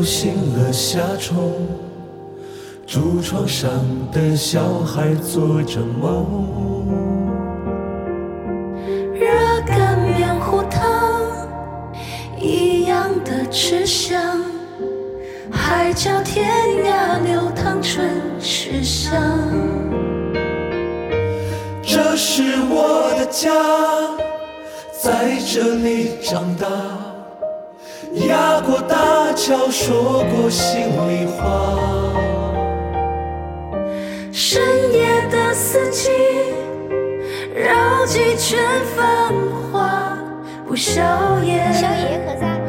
撩醒了夏虫，竹床上的小孩做着梦。热干面糊汤一样的吃香，海角天涯流淌春时香。这是我的家，在这里长大，压过大桥，说过心里话。深夜的四季，绕几圈繁华，不宵夜，宵夜可在？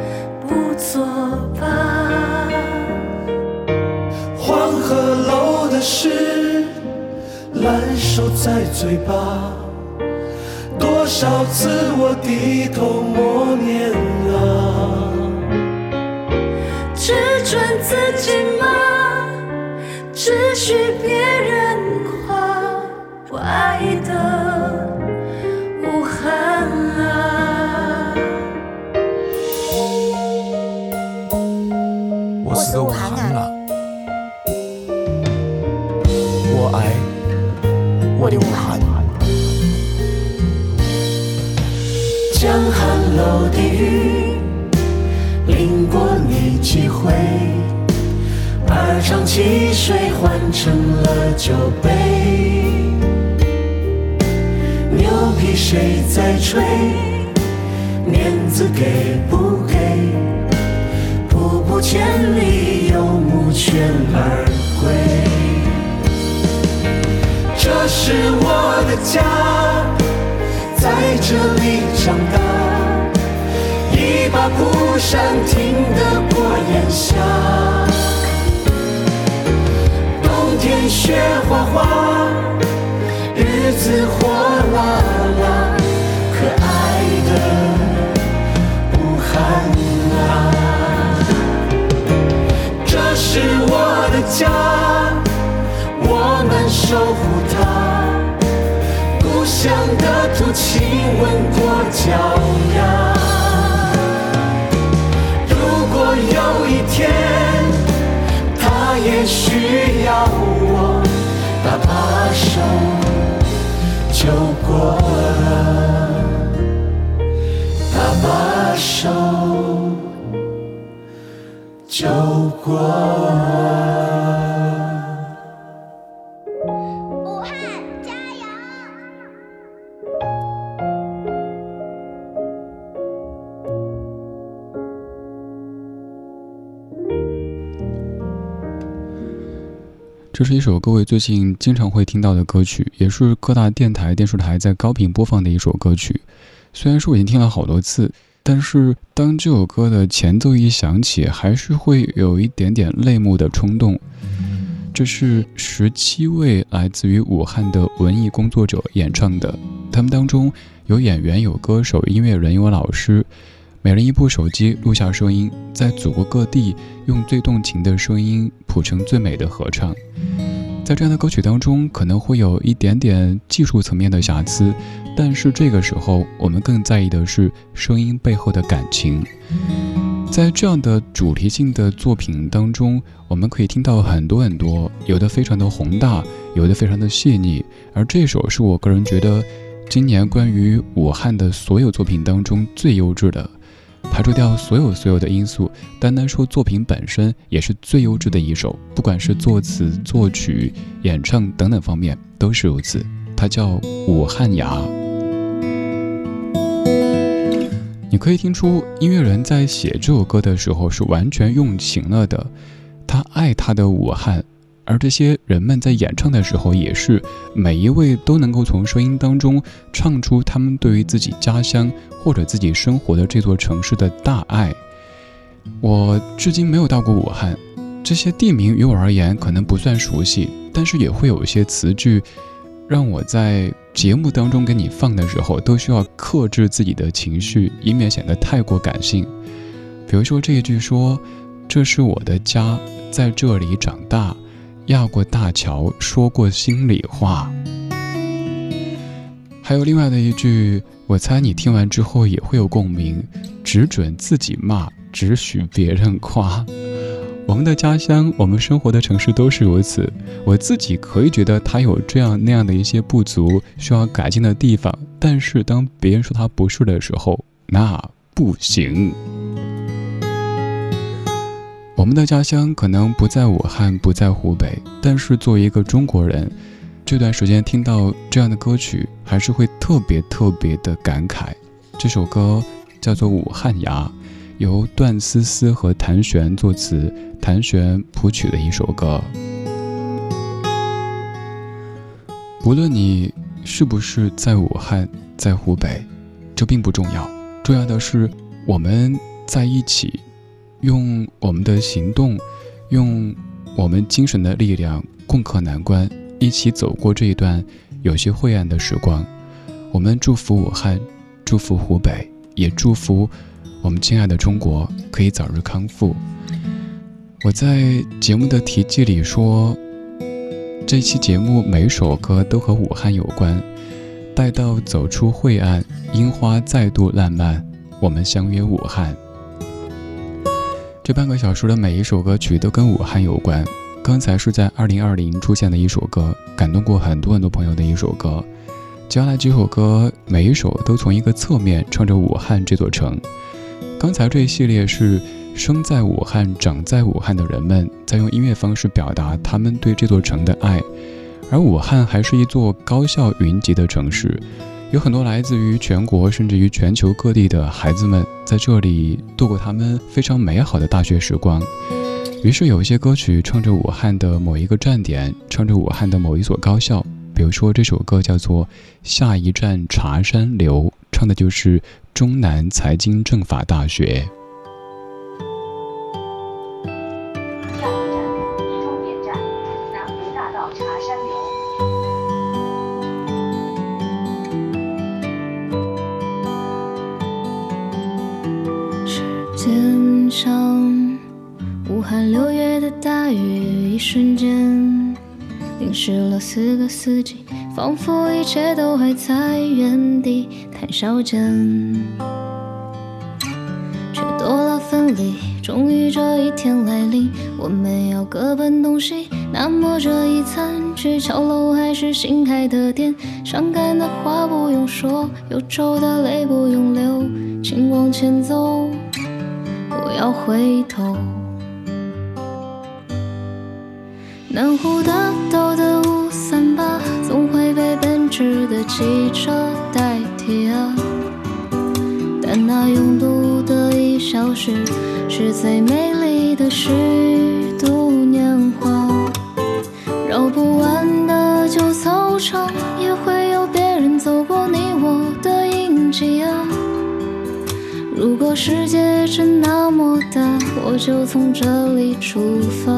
不作罢。黄鹤楼的诗，烂熟在嘴巴，多少次我低头酒杯。牛皮谁在吹？面子给不给？瀑布千里，有牧犬儿归。这是我的家，在这里长大，一把蒲扇听得过炎夏。雪花花，日子火辣辣，可爱的武汉啊！这是我的家，我们守护它。故乡的土亲吻过脚丫。如果有一天，他也需要我，手就过了，搭把手就过了。这是一首各位最近经常会听到的歌曲，也是各大电台、电视台在高频播放的一首歌曲。虽然说我已经听了好多次，但是当这首歌的前奏一响起，还是会有一点点泪目的冲动。这是十七位来自于武汉的文艺工作者演唱的，他们当中有演员、有歌手、音乐人、有老师，每人一部手机录下声音，在祖国各地用最动情的声音谱成最美的合唱。在这样的歌曲当中，可能会有一点点技术层面的瑕疵，但是这个时候我们更在意的是声音背后的感情。在这样的主题性的作品当中，我们可以听到很多很多，有的非常的宏大，有的非常的细腻。而这首是我个人觉得，今年关于武汉的所有作品当中最优质的，排除掉所有所有的因素，单单说作品本身也是最优质的一首，不管是作词、作曲、演唱等等方面都是如此。它叫《武汉伢》。你可以听出音乐人在写这首歌的时候是完全用情了的，他爱他的武汉。而这些人们在演唱的时候，也是每一位都能够从声音当中唱出他们对于自己家乡或者自己生活的这座城市的大爱。我至今没有到过武汉，这些地名于我而言可能不算熟悉，但是也会有一些词句，让我在节目当中给你放的时候，都需要克制自己的情绪，以免显得太过感性。比如说这一句说：“这是我的家，在这里长大。”压过大桥，说过心里话。还有另外的一句，我猜你听完之后也会有共鸣：只准自己骂，只许别人夸。我们的家乡，我们生活的城市都是如此。我自己可以觉得它有这样那样的一些不足，需要改进的地方，但是当别人说它不是的时候，那不行。我们的家乡可能不在武汉，不在湖北，但是作为一个中国人，这段时间听到这样的歌曲，还是会特别特别的感慨。这首歌叫做《武汉伢》，由段思思和谭旋作词，谭旋谱曲的一首歌。不论你是不是在武汉，在湖北，这并不重要，重要的是我们在一起。用我们的行动，用我们精神的力量共克难关，一起走过这一段有些晦暗的时光。我们祝福武汉，祝福湖北，也祝福我们亲爱的中国可以早日康复。我在节目的题记里说，这期节目每首歌都和武汉有关。待到走出晦暗，樱花再度烂漫，我们相约武汉。这半个小时的每一首歌曲都跟武汉有关。刚才是在二零二零出现的一首歌，感动过很多很多朋友的一首歌。接下来几首歌，每一首都从一个侧面唱着武汉这座城。刚才这一系列是生在武汉、长在武汉的人们在用音乐方式表达他们对这座城的爱，而武汉还是一座高校云集的城市。有很多来自于全国甚至于全球各地的孩子们在这里度过他们非常美好的大学时光。于是有一些歌曲唱着武汉的某一个站点，唱着武汉的某一所高校。比如说这首歌叫做《下一站茶山流》，唱的就是中南财经政法大学。谈笑间，却多了分离。终于这一天来临，我们要各奔东西。那么这一餐，去桥楼还是新开的店？伤感的话不用说，忧愁的泪不用流，请往前走，不要回头。南湖大道的五三八，总会被奔驰的汽车代替啊。但那拥堵的一小时，是最美丽的虚度年华。绕不完的旧操场，也会有别人走过你我的印记啊。如果世界真那么大，我就从这里出发。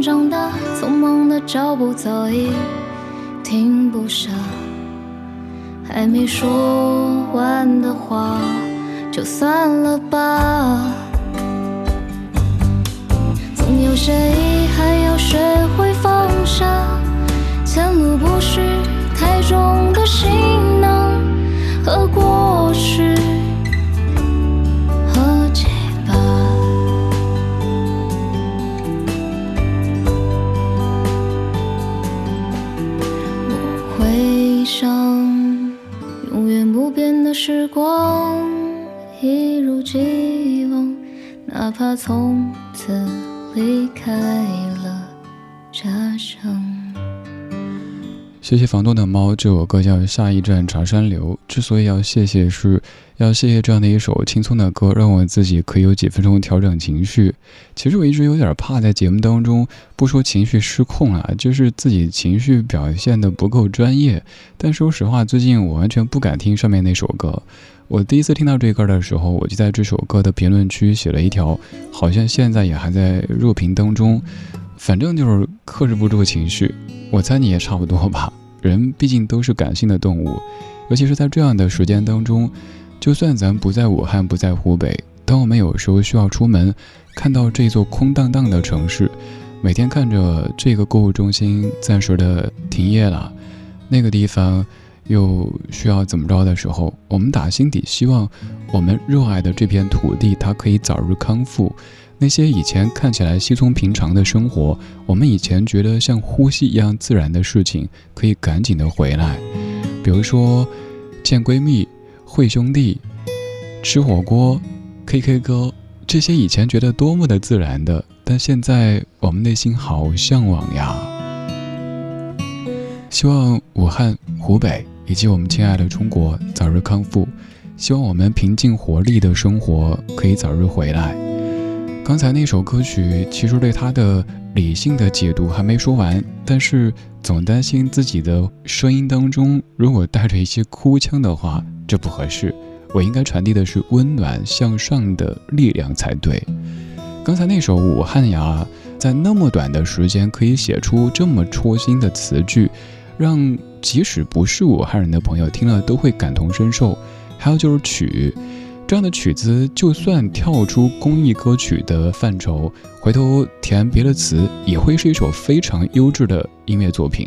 长大，匆忙的脚步早已停不下。还没说完的话，就算了吧。总有些遗憾要学会放下，前路不是太重的行囊和过去的时光，一如既往，哪怕从此离开了家乡。谢谢房东的猫这首歌叫《下一站茶山流》。之所以要谢谢，是要谢谢这样的一首轻松的歌，让我自己可以有几分钟调整情绪。其实我一直有点怕在节目当中不说情绪失控啊，就是自己情绪表现的不够专业。但说实话，最近我完全不敢听上面那首歌。我第一次听到这歌的时候，我就在这首歌的评论区写了一条，好像现在也还在热评当中。反正就是克制不住情绪，我猜你也差不多吧。人毕竟都是感性的动物，尤其是在这样的时间当中，就算咱不在武汉，不在湖北，当我们有时候需要出门，看到这座空荡荡的城市，每天看着这个购物中心暂时的停业了，那个地方又需要怎么着的时候，我们打心底希望，我们热爱的这片土地它可以早日康复。那些以前看起来稀松平常的生活，我们以前觉得像呼吸一样自然的事情，可以赶紧的回来。比如说，见闺蜜、会兄弟、吃火锅、K K 歌，这些以前觉得多么的自然的，但现在我们内心好向往呀。希望武汉、湖北以及我们亲爱的中国早日康复，希望我们平静活力的生活可以早日回来。刚才那首歌曲，其实对它的理性的解读还没说完，但是总担心自己的声音当中如果带着一些哭腔的话，这不合适。我应该传递的是温暖向上的力量才对。刚才那首《武汉呀》，在那么短的时间可以写出这么戳心的词句，让即使不是武汉人的朋友听了都会感同身受。还有就是曲。这样的曲子，就算跳出公益歌曲的范畴，回头填别的词，也会是一首非常优质的音乐作品。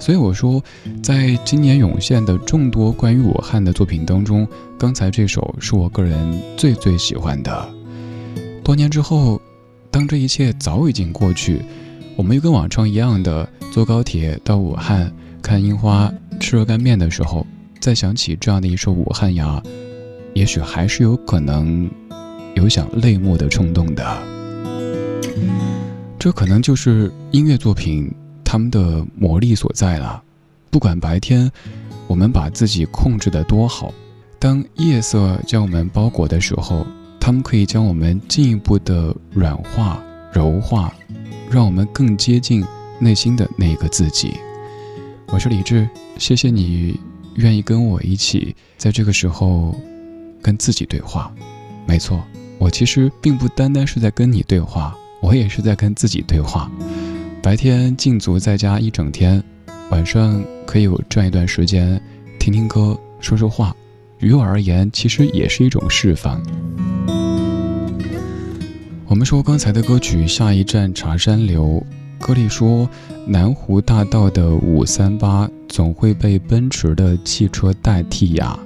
所以我说，在今年涌现的众多关于武汉的作品当中，刚才这首是我个人最最喜欢的。多年之后，当这一切早已经过去，我们又跟往常一样的坐高铁到武汉看樱花、吃热干面的时候，再想起这样的一首《武汉呀》。也许还是有可能有想泪目的冲动的，这可能就是音乐作品他们的魔力所在了。不管白天我们把自己控制的多好，当夜色将我们包裹的时候，他们可以将我们进一步的软化、柔化，让我们更接近内心的那个自己。我是李志，谢谢你愿意跟我一起在这个时候。跟自己对话，没错，我其实并不单单是在跟你对话，我也是在跟自己对话。白天禁足在家一整天，晚上可以有这样一段时间，听听歌，说说话，于我而言，其实也是一种释放。我们说刚才的歌曲《下一站茶山流》，歌里说南湖大道的五三八总会被奔驰的汽车代替呀。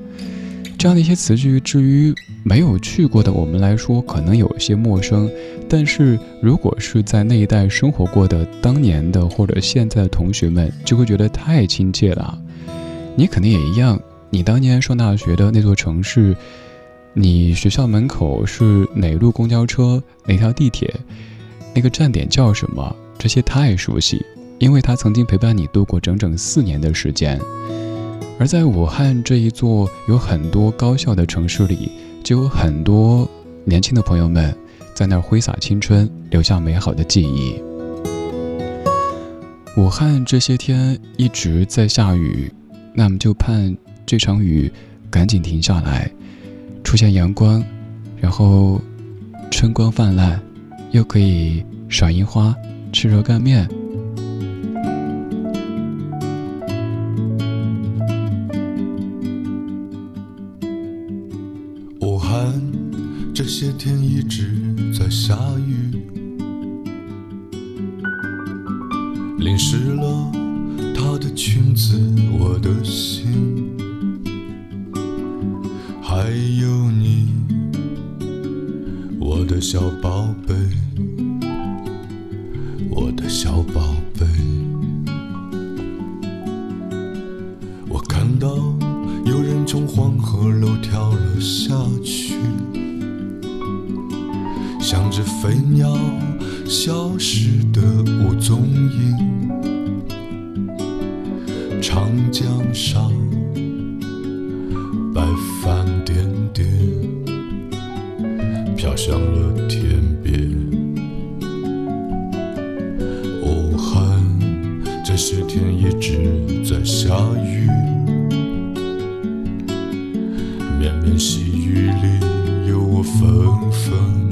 这样的一些词句，至于没有去过的我们来说，可能有些陌生；但是如果是在那一带生活过的当年的或者现在的同学们，就会觉得太亲切了。你肯定也一样，你当年上大学的那座城市，你学校门口是哪路公交车，哪条地铁，那个站点叫什么？这些太熟悉，因为它曾经陪伴你度过整整四年的时间。而在武汉这一座有很多高校的城市里，就有很多年轻的朋友们在那儿挥洒青春，留下美好的记忆。武汉这些天一直在下雨，那么就盼这场雨赶紧停下来，出现阳光，然后春光泛滥，又可以赏樱花、吃热干面。这些天一直在下雨，淋湿了她的裙子，我的心，飘向了天边。武汉这些天一直在下雨，绵绵细雨里有我纷纷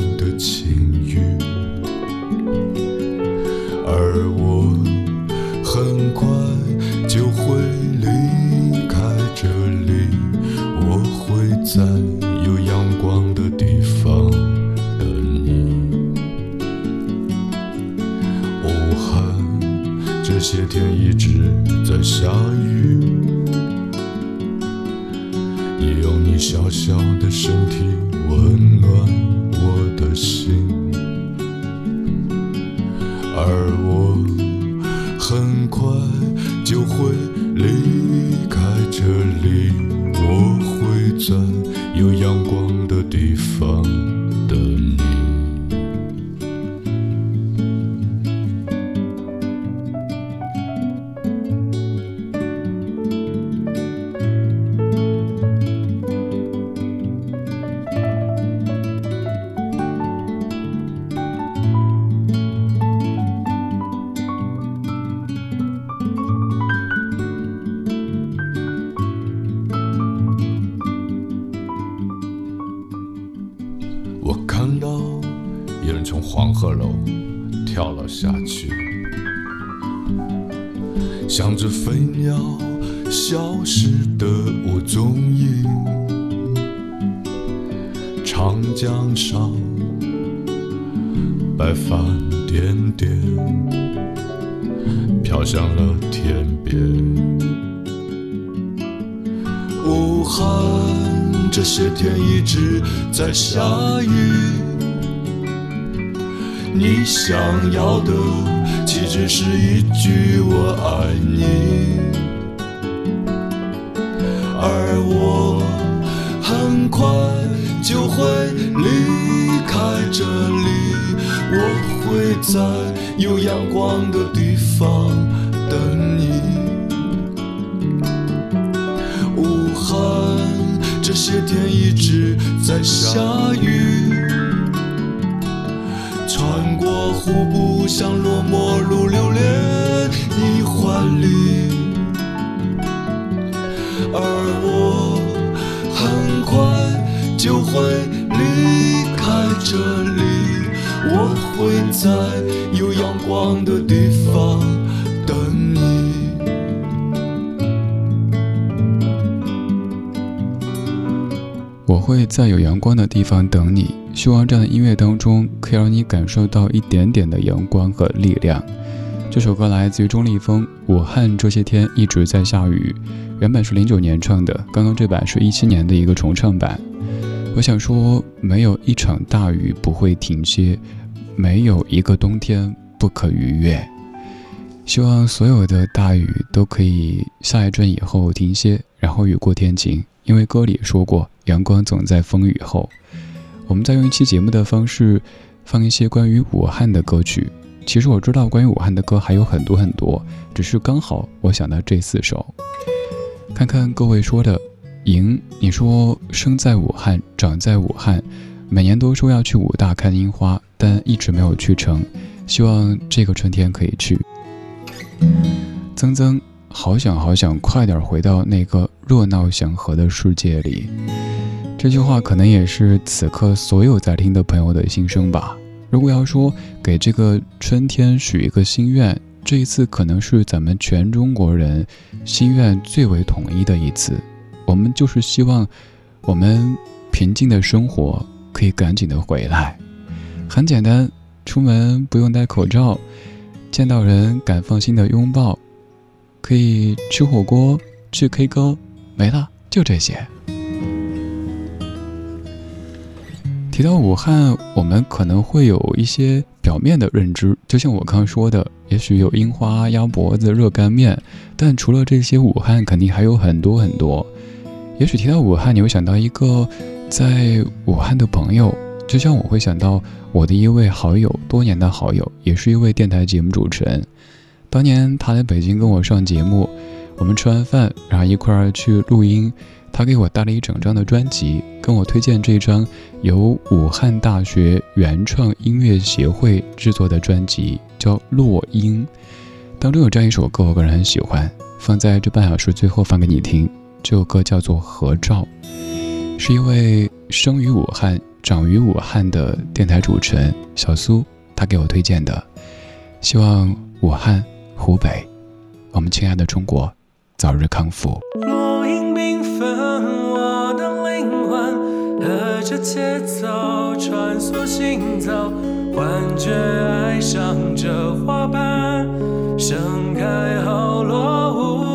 会离开这里，我会在有阳光的地方。长江上，白帆点点，飘向了天边。武汉这些天一直在下雨，你想要的岂止是一句我爱你？而我很快就会离开这里，我会在有阳光的地方等你。武汉这些天一直在下雨，穿过湖不想落寞如留恋你怀里，而我就会离开这里，我会在有阳光的地方等你。我会在有阳光的地方等你。希望这样的音乐当中，可以让你感受到一点点的阳光和力量。这首歌来自于钟立风，《武汉这些天一直在下雨》，原版是零九年唱的，刚刚这版是一七年的一个重唱版。我想说，没有一场大雨不会停歇，没有一个冬天不可逾越。希望所有的大雨都可以下一阵以后停歇，然后雨过天晴。因为歌里说过，阳光总在风雨后。我们再用一期节目的方式，放一些关于武汉的歌曲。其实我知道关于武汉的歌还有很多很多，只是刚好我想到这四首。看看各位说的，莹，你说生在武汉，长在武汉，每年都说要去武大看樱花，但一直没有去成。希望这个春天可以去。曾曾。好想好想快点回到那个热闹祥和的世界里。这句话可能也是此刻所有在听的朋友的心声吧。如果要说给这个春天许一个心愿，这一次可能是咱们全中国人心愿最为统一的一次。我们就是希望我们平静的生活可以赶紧的回来。很简单，出门不用戴口罩，见到人敢放心的拥抱，可以吃火锅、去 K 歌，没了，就这些。提到武汉，我们可能会有一些表面的认知，就像我刚说的，也许有樱花、鸭脖子、热干面，但除了这些，武汉肯定还有很多很多。也许提到武汉，你会想到一个在武汉的朋友，就像我会想到我的一位好友，多年的好友，也是一位电台节目主持人。当年他来北京跟我上节目，我们吃完饭，然后一块儿去录音。他给我带了一整张的专辑，跟我推荐这张由武汉大学原创音乐协会制作的专辑，叫《落英》。当中有这样一首歌，我个人很喜欢，放在这半小时最后放给你听。这首歌叫做《合照》，是一位生于武汉、长于武汉的电台主持人小苏，他给我推荐的。希望武汉、湖北，我们亲爱的中国，早日康复。落英缤纷，我的灵魂和着节奏穿梭行走，幻觉爱上这花瓣，盛开后落无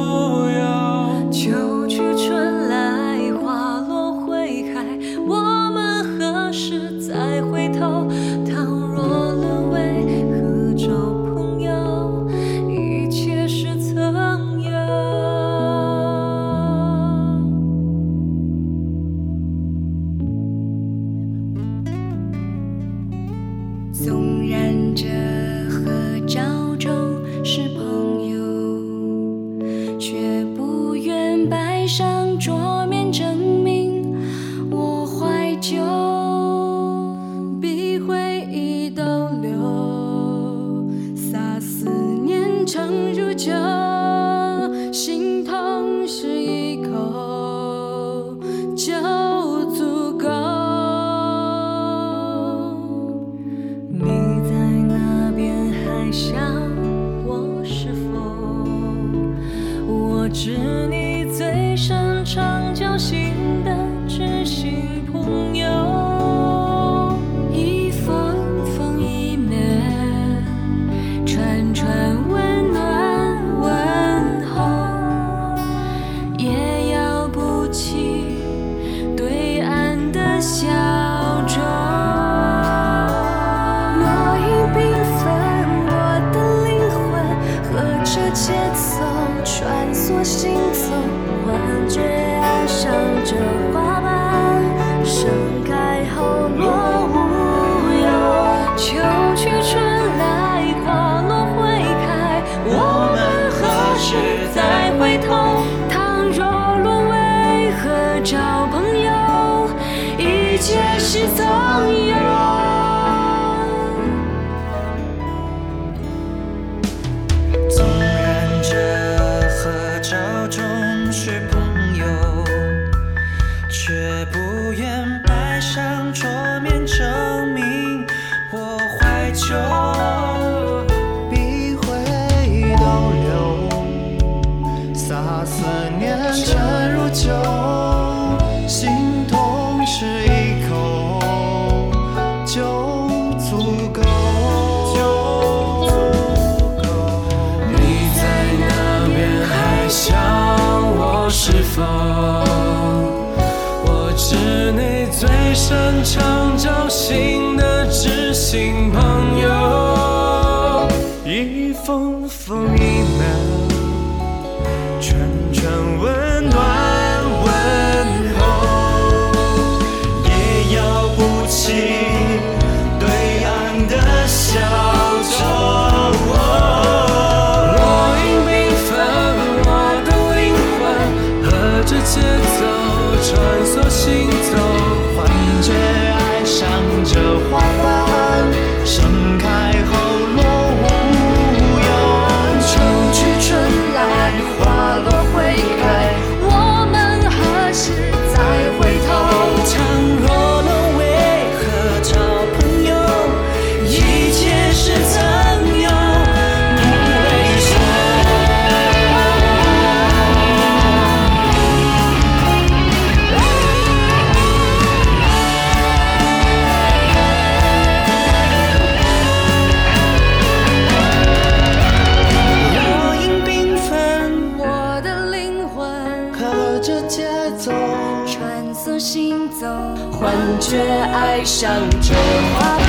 爱上这花